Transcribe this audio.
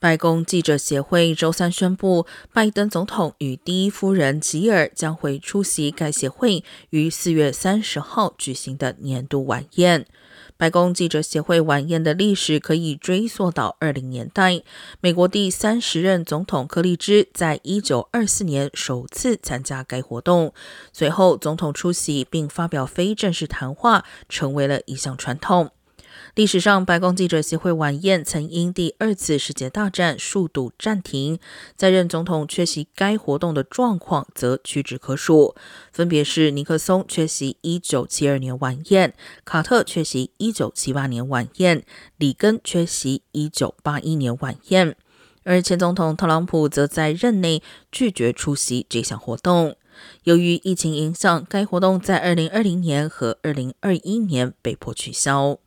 白宫记者协会周三宣布，拜登总统与第一夫人吉尔将会出席该协会于四月三十号举行的年度晚宴。白宫记者协会晚宴的历史可以追溯到二零年代，美国第三十任总统柯立芝在一九二四年首次参加该活动，随后总统出席并发表非正式谈话，成为了一项传统。历史上，白宫记者协会晚宴曾因第二次世界大战数度暂停。在任总统缺席该活动的状况则屈指可数，分别是尼克松缺席1972年晚宴，卡特缺席1978年晚宴，里根缺席1981年晚宴，而前总统特朗普则在任内拒绝出席这项活动。由于疫情影响，该活动在2020年和2021年被迫取消。